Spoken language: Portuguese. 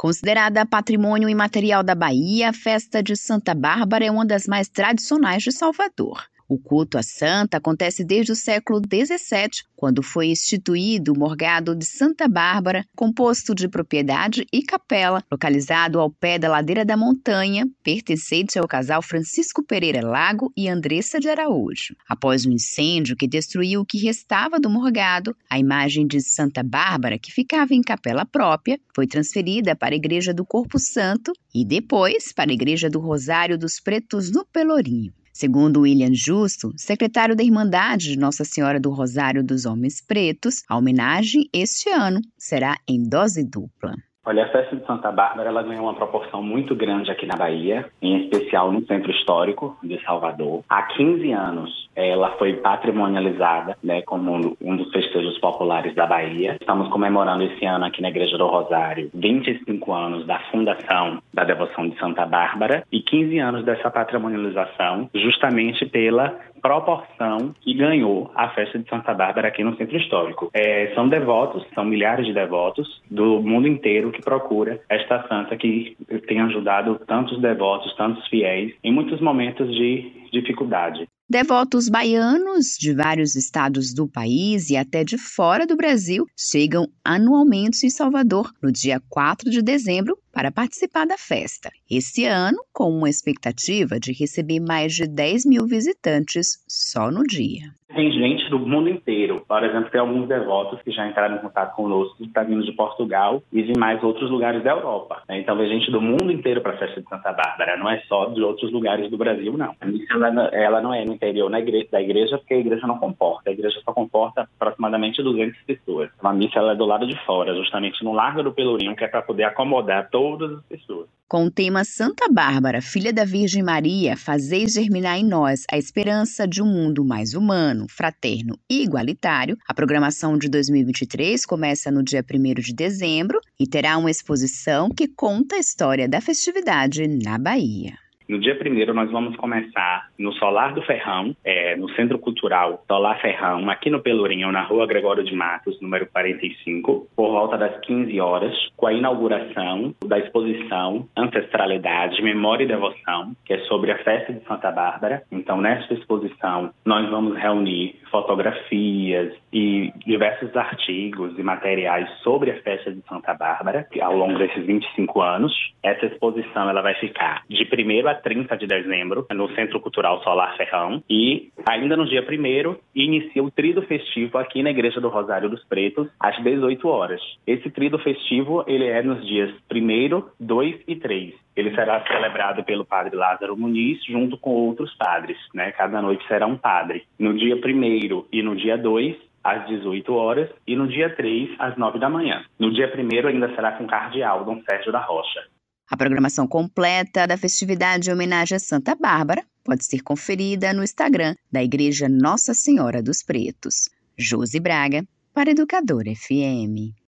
Considerada patrimônio imaterial da Bahia, a festa de Santa Bárbara é uma das mais tradicionais de Salvador. O culto à santa acontece desde o século XVII, quando foi instituído o Morgado de Santa Bárbara, composto de propriedade e capela, localizado ao pé da ladeira da montanha, pertencente ao casal Francisco Pereira Lago e Andressa de Araújo. Após o incêndio que destruiu o que restava do Morgado, a imagem de Santa Bárbara, que ficava em capela própria, foi transferida para a Igreja do Corpo Santo e depois para a Igreja do Rosário dos Pretos no Pelourinho. Segundo William Justo, secretário da Irmandade de Nossa Senhora do Rosário dos Homens Pretos, a homenagem este ano será em dose dupla. Olha, a festa de Santa Bárbara ela ganhou uma proporção muito grande aqui na Bahia, em especial no centro histórico de Salvador. Há 15 anos ela foi patrimonializada né, como um dos festejos populares da Bahia. Estamos comemorando esse ano aqui na Igreja do Rosário 25 anos da fundação da devoção de Santa Bárbara e 15 anos dessa patrimonialização, justamente pela proporção que ganhou a festa de Santa Bárbara aqui no Centro Histórico. É, são devotos, são milhares de devotos do mundo inteiro que procura esta santa que tem ajudado tantos devotos, tantos fiéis em muitos momentos de dificuldade. Devotos baianos de vários estados do país e até de fora do Brasil chegam anualmente em Salvador no dia 4 de dezembro para participar da festa. Esse ano, com uma expectativa de receber mais de 10 mil visitantes só no dia. Tem gente do mundo inteiro. Por exemplo, tem alguns devotos que já entraram em contato conosco, que estão vindo de Portugal e de mais outros lugares da Europa. Né? Então, vem gente do mundo inteiro para a festa de Santa Bárbara. Não é só de outros lugares do Brasil, não. A missa ela, ela não é no interior igreja, da igreja, porque a igreja não comporta. A igreja só comporta aproximadamente 200 pessoas. A missa ela é do lado de fora, justamente no Largo do Pelourinho, que é para poder acomodar todas as pessoas. Com o tema Santa Bárbara, filha da Virgem Maria, fazeis germinar em nós a esperança de um mundo mais humano, fraterno e igualitário, a programação de 2023 começa no dia 1 de dezembro e terá uma exposição que conta a história da festividade na Bahia. No dia primeiro, nós vamos começar no Solar do Ferrão, é, no Centro Cultural Solar Ferrão, aqui no Pelourinho, na rua Gregório de Matos, número 45, por volta das 15 horas, com a inauguração da exposição Ancestralidade, Memória e Devoção, que é sobre a festa de Santa Bárbara. Então, nesta exposição, nós vamos reunir fotografias e diversos artigos e materiais sobre a festa de Santa Bárbara ao longo desses 25 anos. Essa exposição ela vai ficar de 1 a 30 de dezembro, no Centro Cultural Solar Ferrão. E ainda no dia 1 inicia o trido festivo aqui na Igreja do Rosário dos Pretos, às 18 horas. Esse trido festivo ele é nos dias 1 2 e 3. Ele será celebrado pelo padre Lázaro Muniz, junto com outros padres. Né? Cada noite será um padre. No dia 1 e no dia 2, às 18 horas, e no dia 3, às 9 da manhã. No dia 1 ainda será com o cardeal, Dom Sérgio da Rocha. A programação completa da festividade em homenagem a Santa Bárbara pode ser conferida no Instagram da Igreja Nossa Senhora dos Pretos. Josi Braga, para Educador FM.